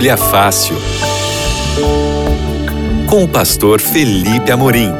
Bíblia Fácil. Com o pastor Felipe Amorim.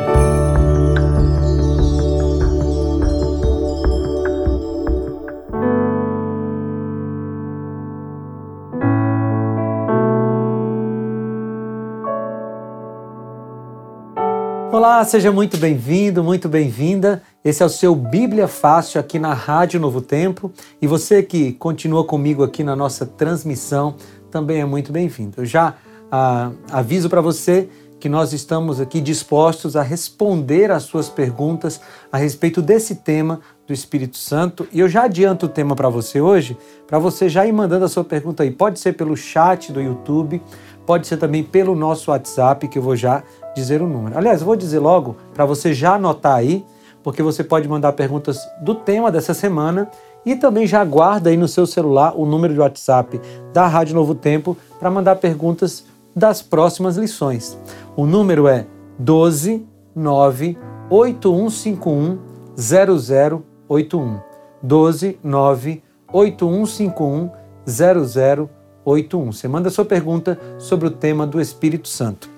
Olá, seja muito bem-vindo, muito bem-vinda. Esse é o seu Bíblia Fácil aqui na Rádio Novo Tempo. E você que continua comigo aqui na nossa transmissão também é muito bem-vindo. Eu já ah, aviso para você que nós estamos aqui dispostos a responder às suas perguntas a respeito desse tema do Espírito Santo. E eu já adianto o tema para você hoje, para você já ir mandando a sua pergunta aí. Pode ser pelo chat do YouTube, pode ser também pelo nosso WhatsApp, que eu vou já dizer o número. Aliás, eu vou dizer logo para você já anotar aí, porque você pode mandar perguntas do tema dessa semana e também já guarda aí no seu celular o número de WhatsApp da Rádio Novo Tempo para mandar perguntas das próximas lições. O número é 12 9 8151 0081. 12 9 8151 0081. Você manda sua pergunta sobre o tema do Espírito Santo.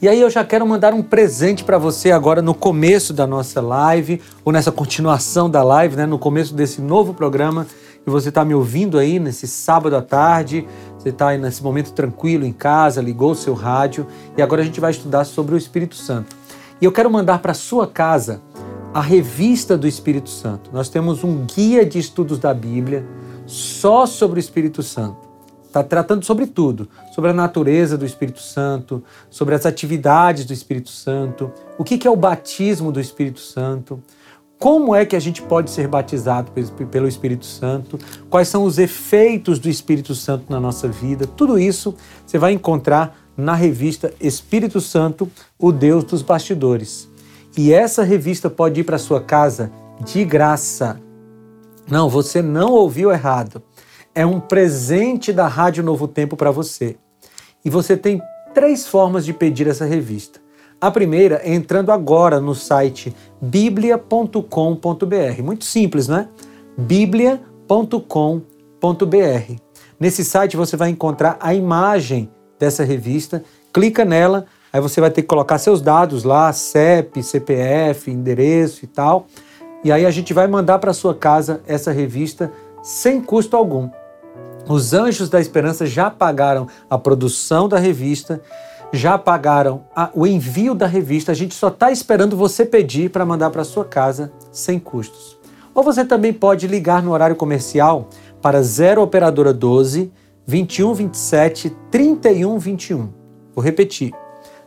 E aí eu já quero mandar um presente para você agora no começo da nossa live, ou nessa continuação da live, né, no começo desse novo programa que você está me ouvindo aí nesse sábado à tarde, você está aí nesse momento tranquilo em casa, ligou o seu rádio e agora a gente vai estudar sobre o Espírito Santo. E eu quero mandar para sua casa a revista do Espírito Santo. Nós temos um guia de estudos da Bíblia só sobre o Espírito Santo. Está tratando sobre tudo, sobre a natureza do Espírito Santo, sobre as atividades do Espírito Santo, o que é o batismo do Espírito Santo, como é que a gente pode ser batizado pelo Espírito Santo, quais são os efeitos do Espírito Santo na nossa vida, tudo isso você vai encontrar na revista Espírito Santo, o Deus dos bastidores. E essa revista pode ir para sua casa de graça. Não, você não ouviu errado é um presente da Rádio Novo Tempo para você. E você tem três formas de pedir essa revista. A primeira é entrando agora no site biblia.com.br. Muito simples, né? biblia.com.br. Nesse site você vai encontrar a imagem dessa revista. Clica nela, aí você vai ter que colocar seus dados lá, CEP, CPF, endereço e tal. E aí a gente vai mandar para sua casa essa revista sem custo algum. Os Anjos da Esperança já pagaram a produção da revista, já pagaram a, o envio da revista. A gente só está esperando você pedir para mandar para sua casa sem custos. Ou você também pode ligar no horário comercial para 0 Operadora 12 21 27 31 21. Vou repetir.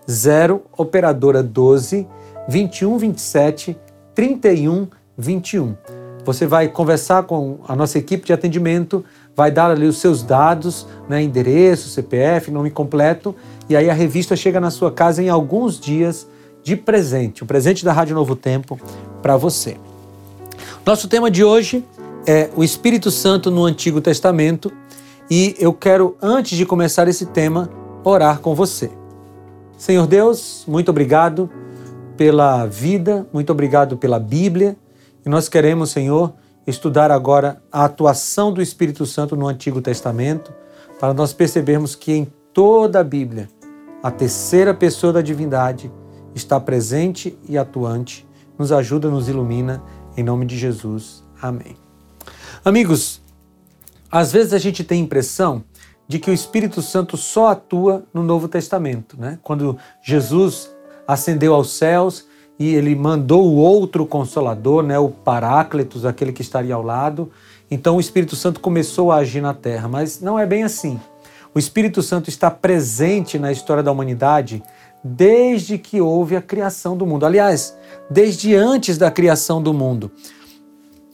0 Operadora 12 21 27 31 21. Você vai conversar com a nossa equipe de atendimento vai dar ali os seus dados, né, endereço, CPF, nome completo, e aí a revista chega na sua casa em alguns dias de presente, o presente da Rádio Novo Tempo para você. Nosso tema de hoje é o Espírito Santo no Antigo Testamento e eu quero, antes de começar esse tema, orar com você. Senhor Deus, muito obrigado pela vida, muito obrigado pela Bíblia e nós queremos, Senhor, estudar agora a atuação do Espírito Santo no Antigo Testamento, para nós percebermos que em toda a Bíblia, a terceira pessoa da divindade está presente e atuante, nos ajuda, nos ilumina, em nome de Jesus. Amém. Amigos, às vezes a gente tem a impressão de que o Espírito Santo só atua no Novo Testamento, né? Quando Jesus ascendeu aos céus, e ele mandou o outro consolador, né, o Paráclitos, aquele que estaria ao lado. Então o Espírito Santo começou a agir na terra, mas não é bem assim. O Espírito Santo está presente na história da humanidade desde que houve a criação do mundo. Aliás, desde antes da criação do mundo.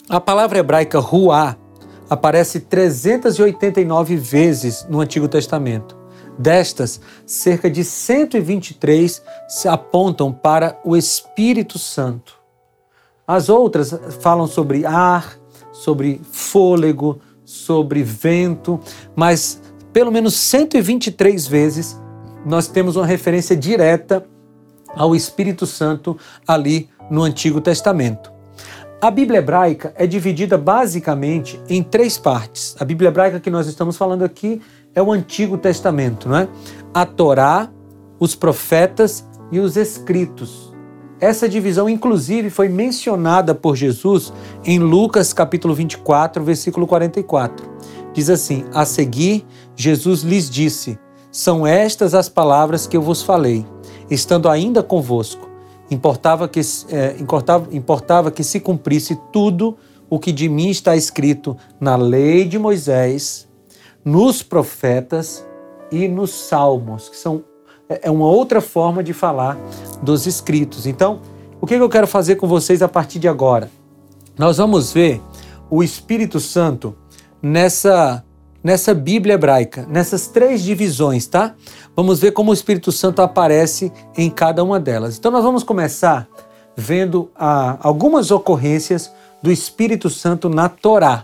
A palavra hebraica ruá aparece 389 vezes no Antigo Testamento. Destas, cerca de 123 se apontam para o Espírito Santo. As outras falam sobre ar, sobre fôlego, sobre vento, mas pelo menos 123 vezes nós temos uma referência direta ao Espírito Santo ali no Antigo Testamento. A Bíblia hebraica é dividida basicamente em três partes. A Bíblia hebraica que nós estamos falando aqui é o Antigo Testamento, não é? A Torá, os profetas e os escritos. Essa divisão, inclusive, foi mencionada por Jesus em Lucas capítulo 24, versículo 44. Diz assim: A seguir, Jesus lhes disse: São estas as palavras que eu vos falei, estando ainda convosco. Importava que, é, importava, importava que se cumprisse tudo o que de mim está escrito na lei de Moisés, nos profetas e nos salmos, que são é, é uma outra forma de falar dos escritos. Então, o que eu quero fazer com vocês a partir de agora? Nós vamos ver o Espírito Santo nessa nessa Bíblia hebraica, nessas três divisões, tá? Vamos ver como o Espírito Santo aparece em cada uma delas. Então nós vamos começar vendo ah, algumas ocorrências do Espírito Santo na Torá.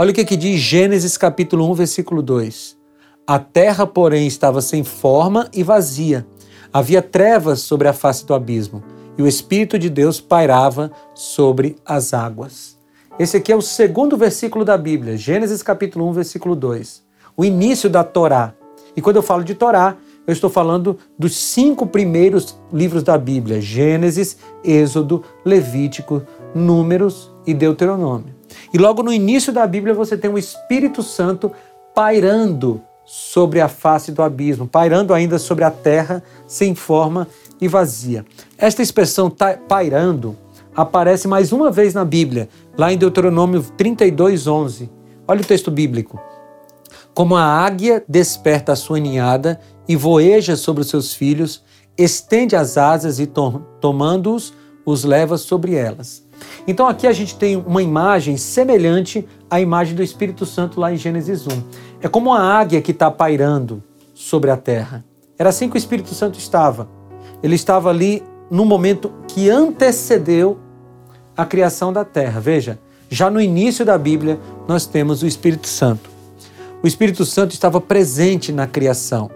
Olha o que, que diz Gênesis capítulo 1, versículo 2. A terra, porém, estava sem forma e vazia. Havia trevas sobre a face do abismo, e o Espírito de Deus pairava sobre as águas. Esse aqui é o segundo versículo da Bíblia, Gênesis capítulo 1, versículo 2. O início da Torá. E quando eu falo de Torá, eu estou falando dos cinco primeiros livros da Bíblia: Gênesis, Êxodo, Levítico, Números e Deuteronômio. E logo no início da Bíblia você tem o Espírito Santo pairando sobre a face do abismo, pairando ainda sobre a terra sem forma e vazia. Esta expressão pairando aparece mais uma vez na Bíblia, lá em Deuteronômio 32, 11. Olha o texto bíblico. Como a águia desperta a sua ninhada e voeja sobre os seus filhos, estende as asas e, tomando-os, os leva sobre elas. Então aqui a gente tem uma imagem semelhante à imagem do Espírito Santo lá em Gênesis 1. É como uma águia que está pairando sobre a terra. Era assim que o Espírito Santo estava. Ele estava ali no momento que antecedeu a criação da terra. Veja, já no início da Bíblia nós temos o Espírito Santo. O Espírito Santo estava presente na criação.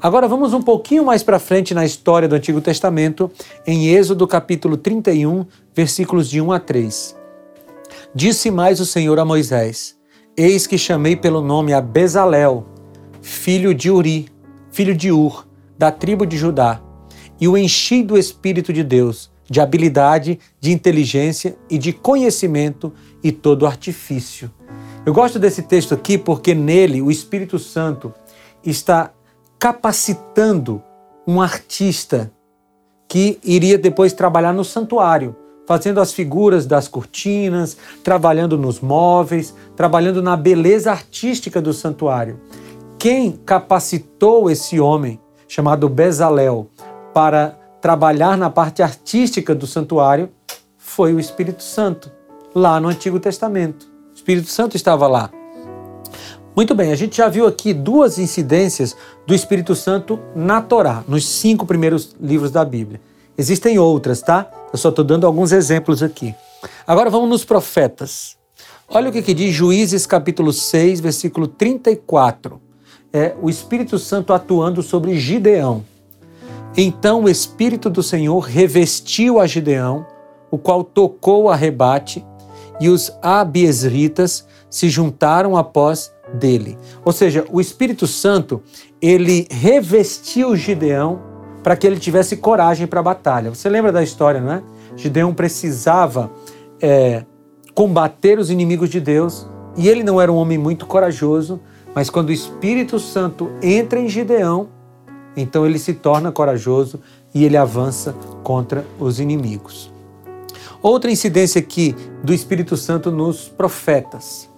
Agora vamos um pouquinho mais para frente na história do Antigo Testamento, em Êxodo capítulo 31, versículos de 1 a 3. Disse mais o Senhor a Moisés: Eis que chamei pelo nome a Bezalel, filho de Uri, filho de Ur, da tribo de Judá, e o enchi do Espírito de Deus, de habilidade, de inteligência e de conhecimento e todo artifício. Eu gosto desse texto aqui porque nele o Espírito Santo está capacitando um artista que iria depois trabalhar no santuário, fazendo as figuras das cortinas, trabalhando nos móveis, trabalhando na beleza artística do santuário. Quem capacitou esse homem, chamado Bezalel, para trabalhar na parte artística do santuário foi o Espírito Santo, lá no Antigo Testamento. O Espírito Santo estava lá. Muito bem, a gente já viu aqui duas incidências do Espírito Santo na Torá, nos cinco primeiros livros da Bíblia. Existem outras, tá? Eu só estou dando alguns exemplos aqui. Agora vamos nos profetas. Olha o que, que diz Juízes capítulo 6, versículo 34. É o Espírito Santo atuando sobre Gideão. Então o Espírito do Senhor revestiu a Gideão, o qual tocou a rebate, e os abiesritas se juntaram após dele. Ou seja, o Espírito Santo, ele revestiu Gideão para que ele tivesse coragem para a batalha. Você lembra da história, não é? Gideão precisava é, combater os inimigos de Deus e ele não era um homem muito corajoso, mas quando o Espírito Santo entra em Gideão, então ele se torna corajoso e ele avança contra os inimigos. Outra incidência aqui do Espírito Santo nos profetas.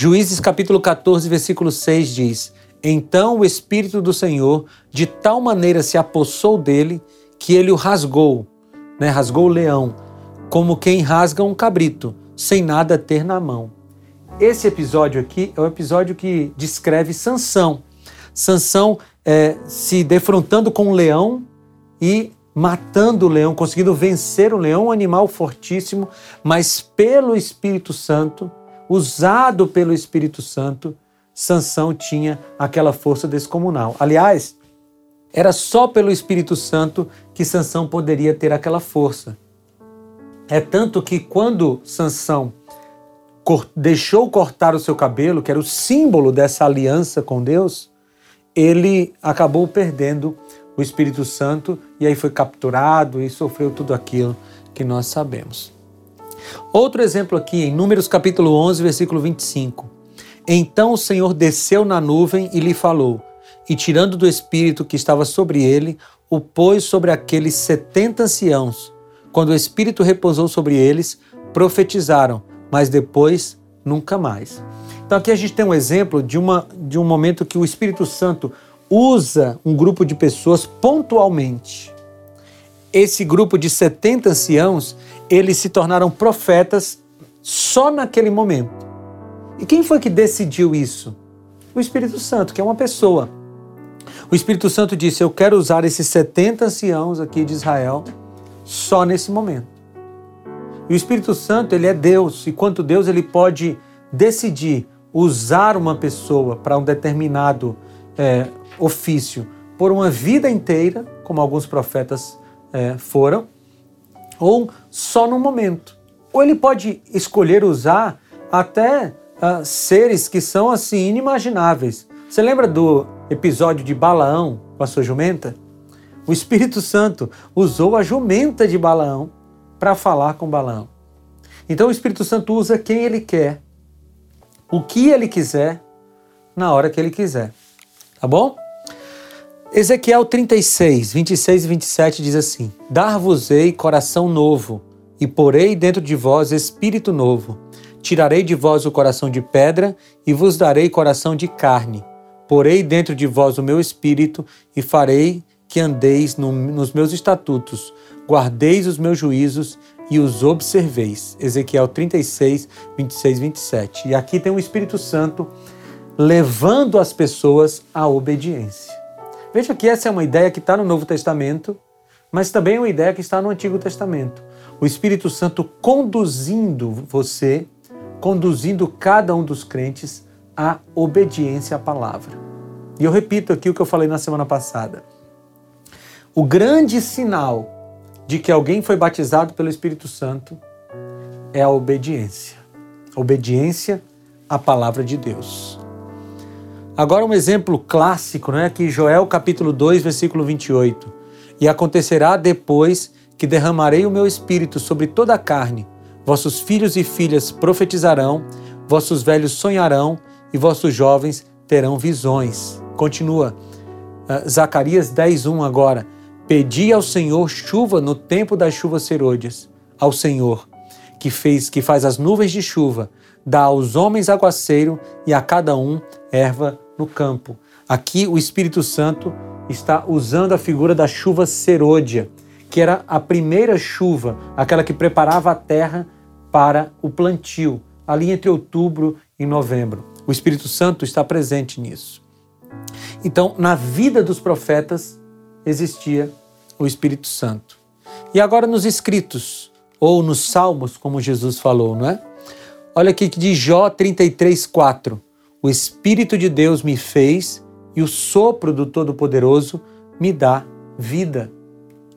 Juízes capítulo 14, versículo 6 diz: Então o Espírito do Senhor de tal maneira se apossou dele que ele o rasgou, né? rasgou o leão, como quem rasga um cabrito, sem nada ter na mão. Esse episódio aqui é o episódio que descreve Sansão. Sansão é, se defrontando com um leão e matando o leão, conseguindo vencer o leão, um animal fortíssimo, mas pelo Espírito Santo usado pelo Espírito Santo, Sansão tinha aquela força descomunal. Aliás, era só pelo Espírito Santo que Sansão poderia ter aquela força. É tanto que quando Sansão deixou cortar o seu cabelo, que era o símbolo dessa aliança com Deus, ele acabou perdendo o Espírito Santo e aí foi capturado e sofreu tudo aquilo que nós sabemos. Outro exemplo aqui em Números capítulo 11, versículo 25. Então o Senhor desceu na nuvem e lhe falou, e tirando do espírito que estava sobre ele, o pôs sobre aqueles setenta anciãos. Quando o espírito repousou sobre eles, profetizaram, mas depois nunca mais. Então aqui a gente tem um exemplo de, uma, de um momento que o Espírito Santo usa um grupo de pessoas pontualmente. Esse grupo de 70 anciãos, eles se tornaram profetas só naquele momento. E quem foi que decidiu isso? O Espírito Santo, que é uma pessoa. O Espírito Santo disse: Eu quero usar esses 70 anciãos aqui de Israel só nesse momento. E o Espírito Santo, ele é Deus, e quanto Deus, ele pode decidir usar uma pessoa para um determinado é, ofício por uma vida inteira, como alguns profetas é, foram, ou só no momento. Ou ele pode escolher usar até uh, seres que são assim inimagináveis. Você lembra do episódio de Balaão com a sua jumenta? O Espírito Santo usou a jumenta de Balaão para falar com Balaão. Então o Espírito Santo usa quem ele quer, o que ele quiser, na hora que ele quiser. Tá bom? Ezequiel 36, 26 e 27 diz assim: Dar-vos-ei coração novo, e porei dentro de vós espírito novo. Tirarei de vós o coração de pedra e vos darei coração de carne. Porei dentro de vós o meu espírito e farei que andeis no, nos meus estatutos, guardeis os meus juízos e os observeis. Ezequiel 36, 26, 27. E aqui tem o Espírito Santo levando as pessoas à obediência. Veja que essa é uma ideia que está no Novo Testamento, mas também é uma ideia que está no Antigo Testamento. O Espírito Santo conduzindo você conduzindo cada um dos crentes à obediência à palavra. E eu repito aqui o que eu falei na semana passada. O grande sinal de que alguém foi batizado pelo Espírito Santo é a obediência. Obediência à palavra de Deus. Agora um exemplo clássico, né, que Joel capítulo 2, versículo 28. E acontecerá depois que derramarei o meu espírito sobre toda a carne, Vossos filhos e filhas profetizarão, vossos velhos sonharão e vossos jovens terão visões. Continua. Uh, Zacarias 10:1 agora. Pedi ao Senhor chuva no tempo das chuvas serôdias, ao Senhor, que fez que faz as nuvens de chuva, dá aos homens aguaceiro e a cada um erva no campo. Aqui o Espírito Santo está usando a figura da chuva serôdia, que era a primeira chuva, aquela que preparava a terra para o plantio, ali entre outubro e novembro. O Espírito Santo está presente nisso. Então, na vida dos profetas existia o Espírito Santo. E agora nos escritos, ou nos salmos, como Jesus falou, não é? Olha aqui que de Jó 33, 4. O Espírito de Deus me fez e o sopro do Todo-Poderoso me dá vida.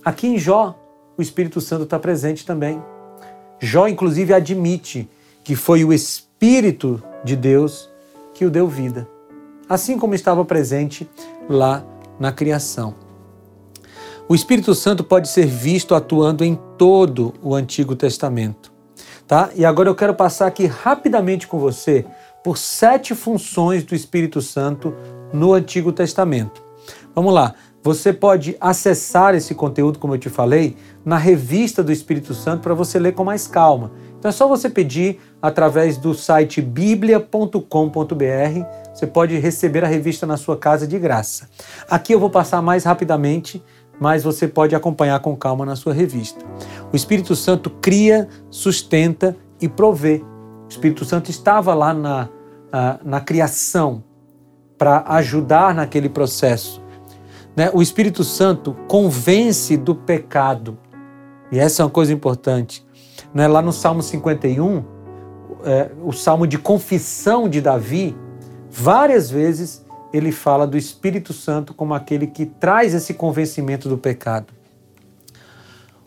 Aqui em Jó, o Espírito Santo está presente também. Jó, inclusive, admite que foi o Espírito de Deus que o deu vida, assim como estava presente lá na criação. O Espírito Santo pode ser visto atuando em todo o Antigo Testamento. Tá? E agora eu quero passar aqui rapidamente com você por sete funções do Espírito Santo no Antigo Testamento. Vamos lá. Você pode acessar esse conteúdo, como eu te falei, na revista do Espírito Santo para você ler com mais calma. Então é só você pedir através do site biblia.com.br. Você pode receber a revista na sua casa de graça. Aqui eu vou passar mais rapidamente, mas você pode acompanhar com calma na sua revista. O Espírito Santo cria, sustenta e provê. Espírito Santo estava lá na, na, na criação para ajudar naquele processo. Né? O Espírito Santo convence do pecado. E essa é uma coisa importante. Não é lá no Salmo 51, é, o salmo de confissão de Davi, várias vezes ele fala do Espírito Santo como aquele que traz esse convencimento do pecado.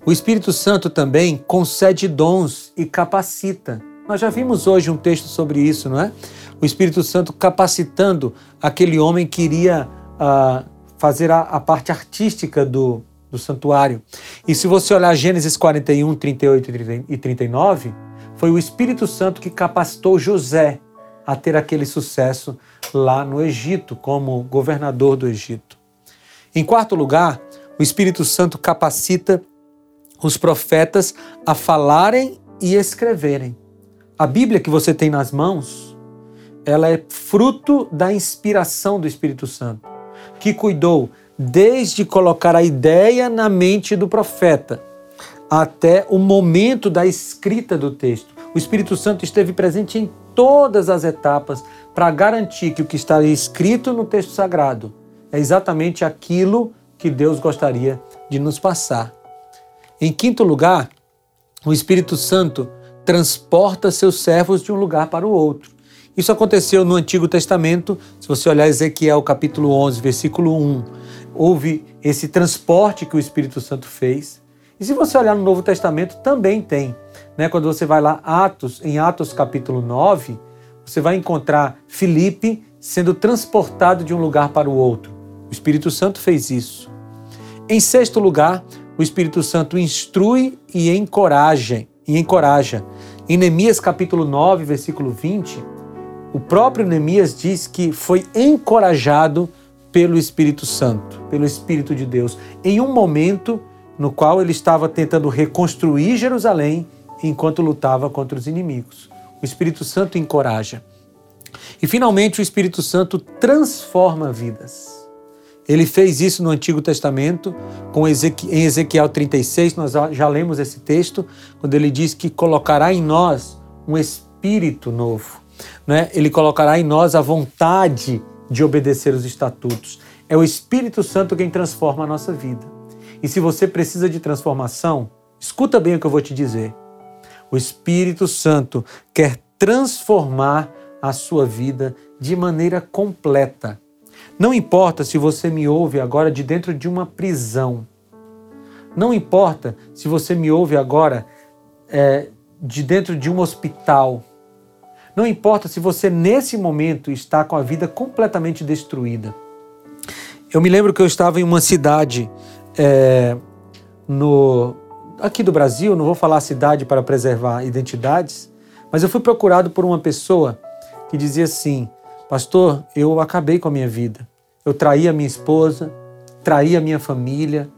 O Espírito Santo também concede dons e capacita. Nós já vimos hoje um texto sobre isso, não é? O Espírito Santo capacitando aquele homem que iria uh, fazer a, a, parte artística do, do santuário. E se você olhar Gênesis 41, 38 e 39, foi o Espírito Santo que capacitou José a ter aquele sucesso lá no Egito, como governador do Egito. Em quarto lugar, o Espírito Santo capacita os profetas a falarem e escreverem. A Bíblia que você tem nas mãos, ela é fruto da inspiração do Espírito Santo, que cuidou desde colocar a ideia na mente do profeta até o momento da escrita do texto. O Espírito Santo esteve presente em todas as etapas para garantir que o que está escrito no texto sagrado é exatamente aquilo que Deus gostaria de nos passar. Em quinto lugar, o Espírito Santo transporta seus servos de um lugar para o outro. Isso aconteceu no Antigo Testamento, se você olhar Ezequiel capítulo 11, versículo 1, houve esse transporte que o Espírito Santo fez. E se você olhar no Novo Testamento, também tem. Né? Quando você vai lá, Atos, em Atos capítulo 9, você vai encontrar Filipe sendo transportado de um lugar para o outro. O Espírito Santo fez isso. Em sexto lugar, o Espírito Santo instrui e encoraja, e encoraja. Em Neemias capítulo 9, versículo 20, o próprio Neemias diz que foi encorajado pelo Espírito Santo, pelo Espírito de Deus, em um momento no qual ele estava tentando reconstruir Jerusalém enquanto lutava contra os inimigos. O Espírito Santo encoraja. E finalmente o Espírito Santo transforma vidas. Ele fez isso no Antigo Testamento, com em Ezequiel 36, nós já lemos esse texto, quando ele diz que colocará em nós um espírito novo. Né? Ele colocará em nós a vontade de obedecer os estatutos. É o Espírito Santo quem transforma a nossa vida. E se você precisa de transformação, escuta bem o que eu vou te dizer. O Espírito Santo quer transformar a sua vida de maneira completa. Não importa se você me ouve agora de dentro de uma prisão. Não importa se você me ouve agora é, de dentro de um hospital. Não importa se você nesse momento está com a vida completamente destruída. Eu me lembro que eu estava em uma cidade é, no, aqui do Brasil, não vou falar cidade para preservar identidades, mas eu fui procurado por uma pessoa que dizia assim: Pastor, eu acabei com a minha vida. Eu traí a minha esposa, traí a minha família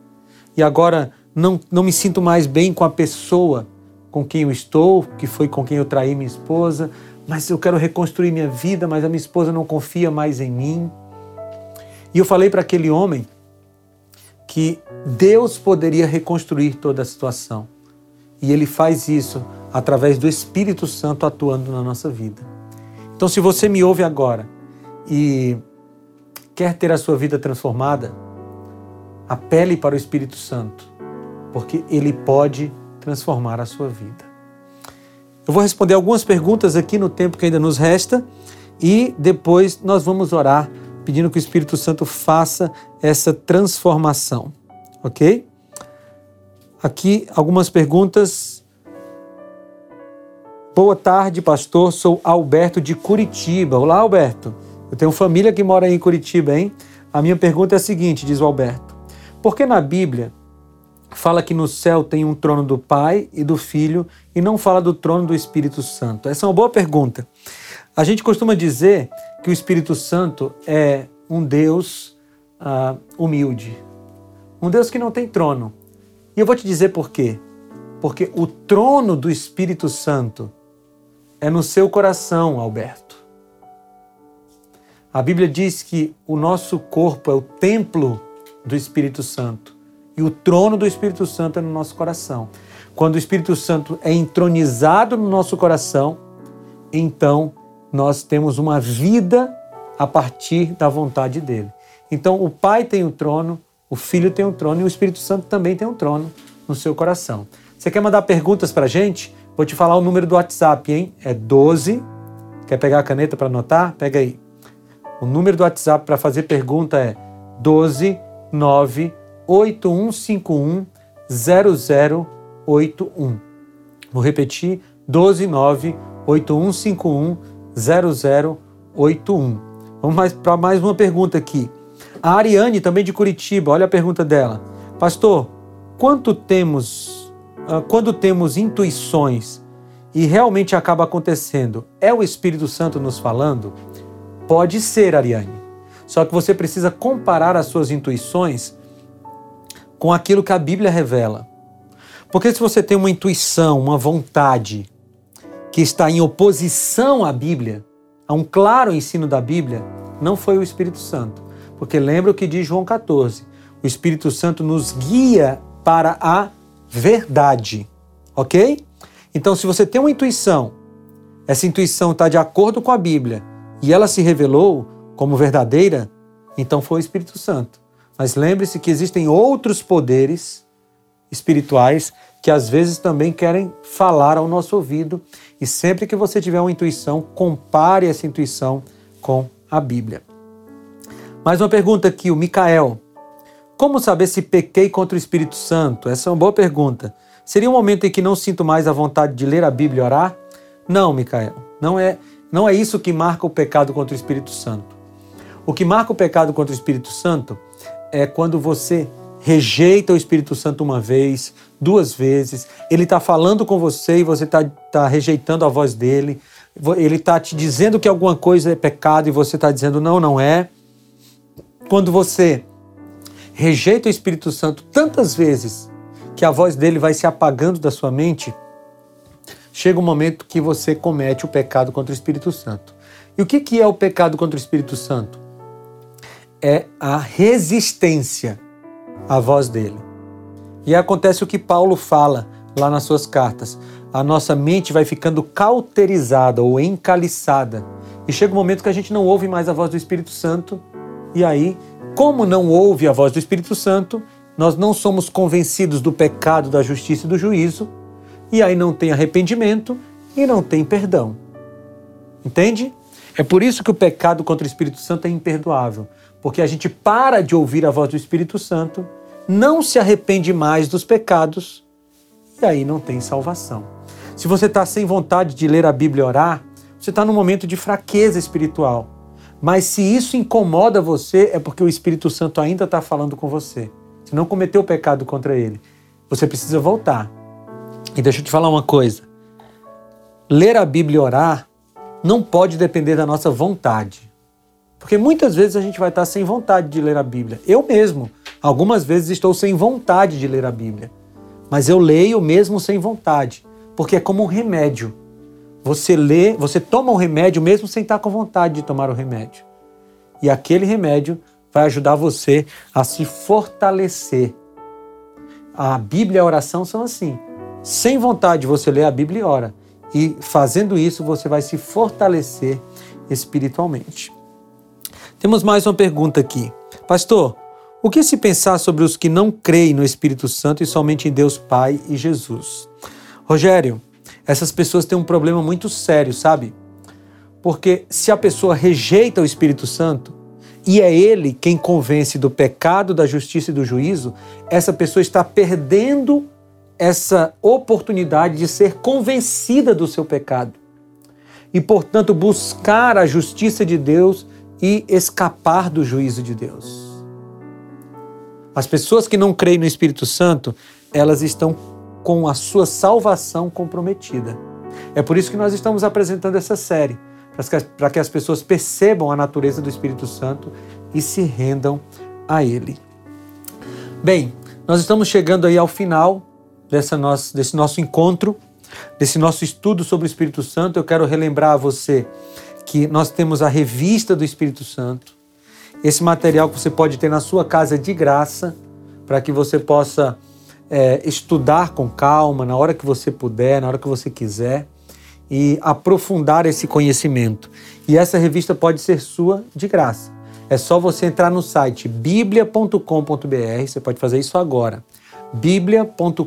e agora não, não me sinto mais bem com a pessoa com quem eu estou, que foi com quem eu traí minha esposa, mas eu quero reconstruir minha vida, mas a minha esposa não confia mais em mim. E eu falei para aquele homem que Deus poderia reconstruir toda a situação. E ele faz isso através do Espírito Santo atuando na nossa vida. Então, se você me ouve agora e quer ter a sua vida transformada, apele para o Espírito Santo, porque ele pode transformar a sua vida. Eu vou responder algumas perguntas aqui no tempo que ainda nos resta e depois nós vamos orar pedindo que o Espírito Santo faça essa transformação, ok? Aqui algumas perguntas. Boa tarde, pastor. Sou Alberto de Curitiba. Olá, Alberto. Eu tenho família que mora em Curitiba, hein? A minha pergunta é a seguinte, diz o Alberto. Por que na Bíblia fala que no céu tem um trono do Pai e do Filho e não fala do trono do Espírito Santo? Essa é uma boa pergunta. A gente costuma dizer que o Espírito Santo é um Deus uh, humilde, um Deus que não tem trono. E eu vou te dizer por quê. Porque o trono do Espírito Santo é no seu coração, Alberto. A Bíblia diz que o nosso corpo é o templo do Espírito Santo e o trono do Espírito Santo é no nosso coração. Quando o Espírito Santo é entronizado no nosso coração, então nós temos uma vida a partir da vontade dele. Então, o Pai tem o trono, o Filho tem o trono e o Espírito Santo também tem um trono no seu coração. Você quer mandar perguntas para a gente? Vou te falar o número do WhatsApp, hein? É 12. Quer pegar a caneta para anotar? Pega aí. O número do WhatsApp para fazer pergunta é 12 9 8151 0081. Vou repetir: 12 9 8151 0081. Vamos para mais uma pergunta aqui. A Ariane, também de Curitiba, olha a pergunta dela. Pastor, quanto temos, quando temos intuições e realmente acaba acontecendo, é o Espírito Santo nos falando? Pode ser, Ariane. Só que você precisa comparar as suas intuições com aquilo que a Bíblia revela. Porque se você tem uma intuição, uma vontade que está em oposição à Bíblia, a um claro ensino da Bíblia, não foi o Espírito Santo. Porque lembra o que diz João 14: o Espírito Santo nos guia para a verdade. Ok? Então, se você tem uma intuição, essa intuição está de acordo com a Bíblia e ela se revelou como verdadeira, então foi o Espírito Santo. Mas lembre-se que existem outros poderes espirituais que às vezes também querem falar ao nosso ouvido. E sempre que você tiver uma intuição, compare essa intuição com a Bíblia. Mais uma pergunta aqui, o Micael. Como saber se pequei contra o Espírito Santo? Essa é uma boa pergunta. Seria um momento em que não sinto mais a vontade de ler a Bíblia e orar? Não, Micael. Não é, não é isso que marca o pecado contra o Espírito Santo. O que marca o pecado contra o Espírito Santo é quando você rejeita o Espírito Santo uma vez, duas vezes, ele está falando com você e você está tá rejeitando a voz dele, ele está te dizendo que alguma coisa é pecado e você está dizendo não, não é. Quando você rejeita o Espírito Santo tantas vezes que a voz dele vai se apagando da sua mente, chega um momento que você comete o pecado contra o Espírito Santo. E o que, é o pecado contra o Espírito Santo? é a resistência à voz dele. E acontece o que Paulo fala lá nas suas cartas. A nossa mente vai ficando cauterizada ou encaliçada. E chega um momento que a gente não ouve mais a voz do Espírito Santo. E aí, como não ouve a voz do Espírito Santo, nós não somos convencidos do pecado, da justiça e do juízo. E aí não tem arrependimento e não tem perdão. Entende? É por isso que o pecado contra o Espírito Santo é imperdoável porque a gente para de ouvir a voz do Espírito Santo, não se arrepende mais dos pecados e aí não tem salvação. Se você está sem vontade de ler a Bíblia e orar, você está num momento de fraqueza espiritual. Mas se isso incomoda você, é porque o Espírito Santo ainda está falando com você. Você não cometeu pecado contra ele. Você precisa voltar. E deixa eu te falar uma coisa. Ler a Bíblia e orar não pode depender da nossa vontade. Porque muitas vezes a gente vai estar sem vontade de ler a Bíblia. Eu mesmo, algumas vezes estou sem vontade de ler a Bíblia. Mas eu leio mesmo sem vontade, porque é como um remédio. Você lê, você toma um remédio mesmo sem estar com vontade de tomar o remédio. E aquele remédio vai ajudar você a se fortalecer. A Bíblia e a oração são assim. Sem vontade você lê a Bíblia e ora. E fazendo isso você vai se fortalecer espiritualmente. Temos mais uma pergunta aqui. Pastor, o que se pensar sobre os que não creem no Espírito Santo e somente em Deus Pai e Jesus? Rogério, essas pessoas têm um problema muito sério, sabe? Porque se a pessoa rejeita o Espírito Santo e é ele quem convence do pecado, da justiça e do juízo, essa pessoa está perdendo essa oportunidade de ser convencida do seu pecado e, portanto, buscar a justiça de Deus e escapar do juízo de Deus. As pessoas que não creem no Espírito Santo, elas estão com a sua salvação comprometida. É por isso que nós estamos apresentando essa série, para que as pessoas percebam a natureza do Espírito Santo e se rendam a Ele. Bem, nós estamos chegando aí ao final dessa nossa, desse nosso encontro, desse nosso estudo sobre o Espírito Santo. Eu quero relembrar a você que nós temos a revista do Espírito Santo. Esse material que você pode ter na sua casa de graça, para que você possa é, estudar com calma, na hora que você puder, na hora que você quiser, e aprofundar esse conhecimento. E essa revista pode ser sua de graça. É só você entrar no site biblia.com.br, você pode fazer isso agora. biblia.com.br.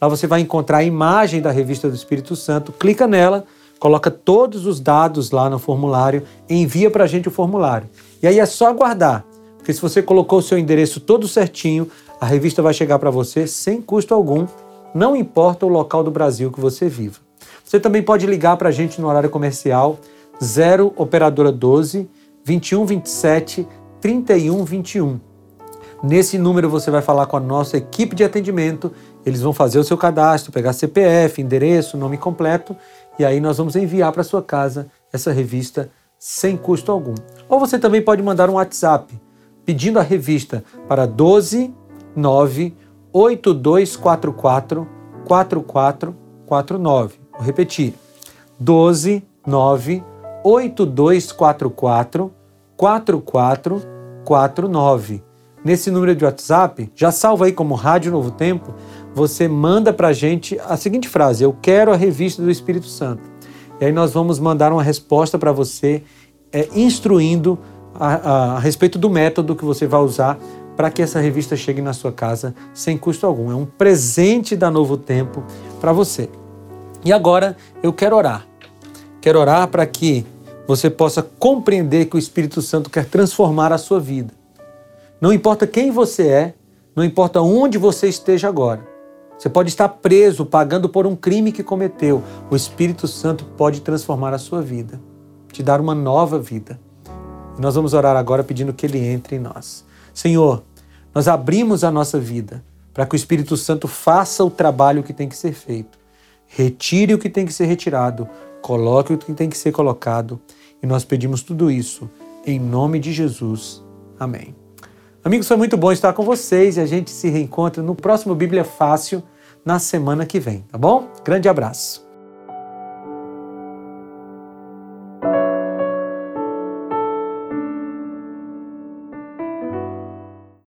Lá você vai encontrar a imagem da revista do Espírito Santo, clica nela coloca todos os dados lá no formulário, envia para a gente o formulário. E aí é só aguardar, porque se você colocou o seu endereço todo certinho, a revista vai chegar para você sem custo algum, não importa o local do Brasil que você viva. Você também pode ligar para a gente no horário comercial 0 operadora 12 21 27 31 21. Nesse número você vai falar com a nossa equipe de atendimento, eles vão fazer o seu cadastro, pegar CPF, endereço, nome completo e aí nós vamos enviar para sua casa essa revista sem custo algum. Ou você também pode mandar um WhatsApp pedindo a revista para 12 9 8244 4449. Vou repetir. 12 9 8244 4449. Nesse número de WhatsApp, já salva aí como Rádio Novo Tempo, você manda para a gente a seguinte frase: Eu quero a revista do Espírito Santo. E aí nós vamos mandar uma resposta para você, é, instruindo a, a, a respeito do método que você vai usar para que essa revista chegue na sua casa sem custo algum. É um presente da Novo Tempo para você. E agora eu quero orar. Quero orar para que você possa compreender que o Espírito Santo quer transformar a sua vida. Não importa quem você é, não importa onde você esteja agora. Você pode estar preso, pagando por um crime que cometeu. O Espírito Santo pode transformar a sua vida, te dar uma nova vida. E nós vamos orar agora pedindo que ele entre em nós. Senhor, nós abrimos a nossa vida para que o Espírito Santo faça o trabalho que tem que ser feito. Retire o que tem que ser retirado, coloque o que tem que ser colocado. E nós pedimos tudo isso em nome de Jesus. Amém. Amigos, foi muito bom estar com vocês e a gente se reencontra no próximo Bíblia Fácil na semana que vem, tá bom? Grande abraço.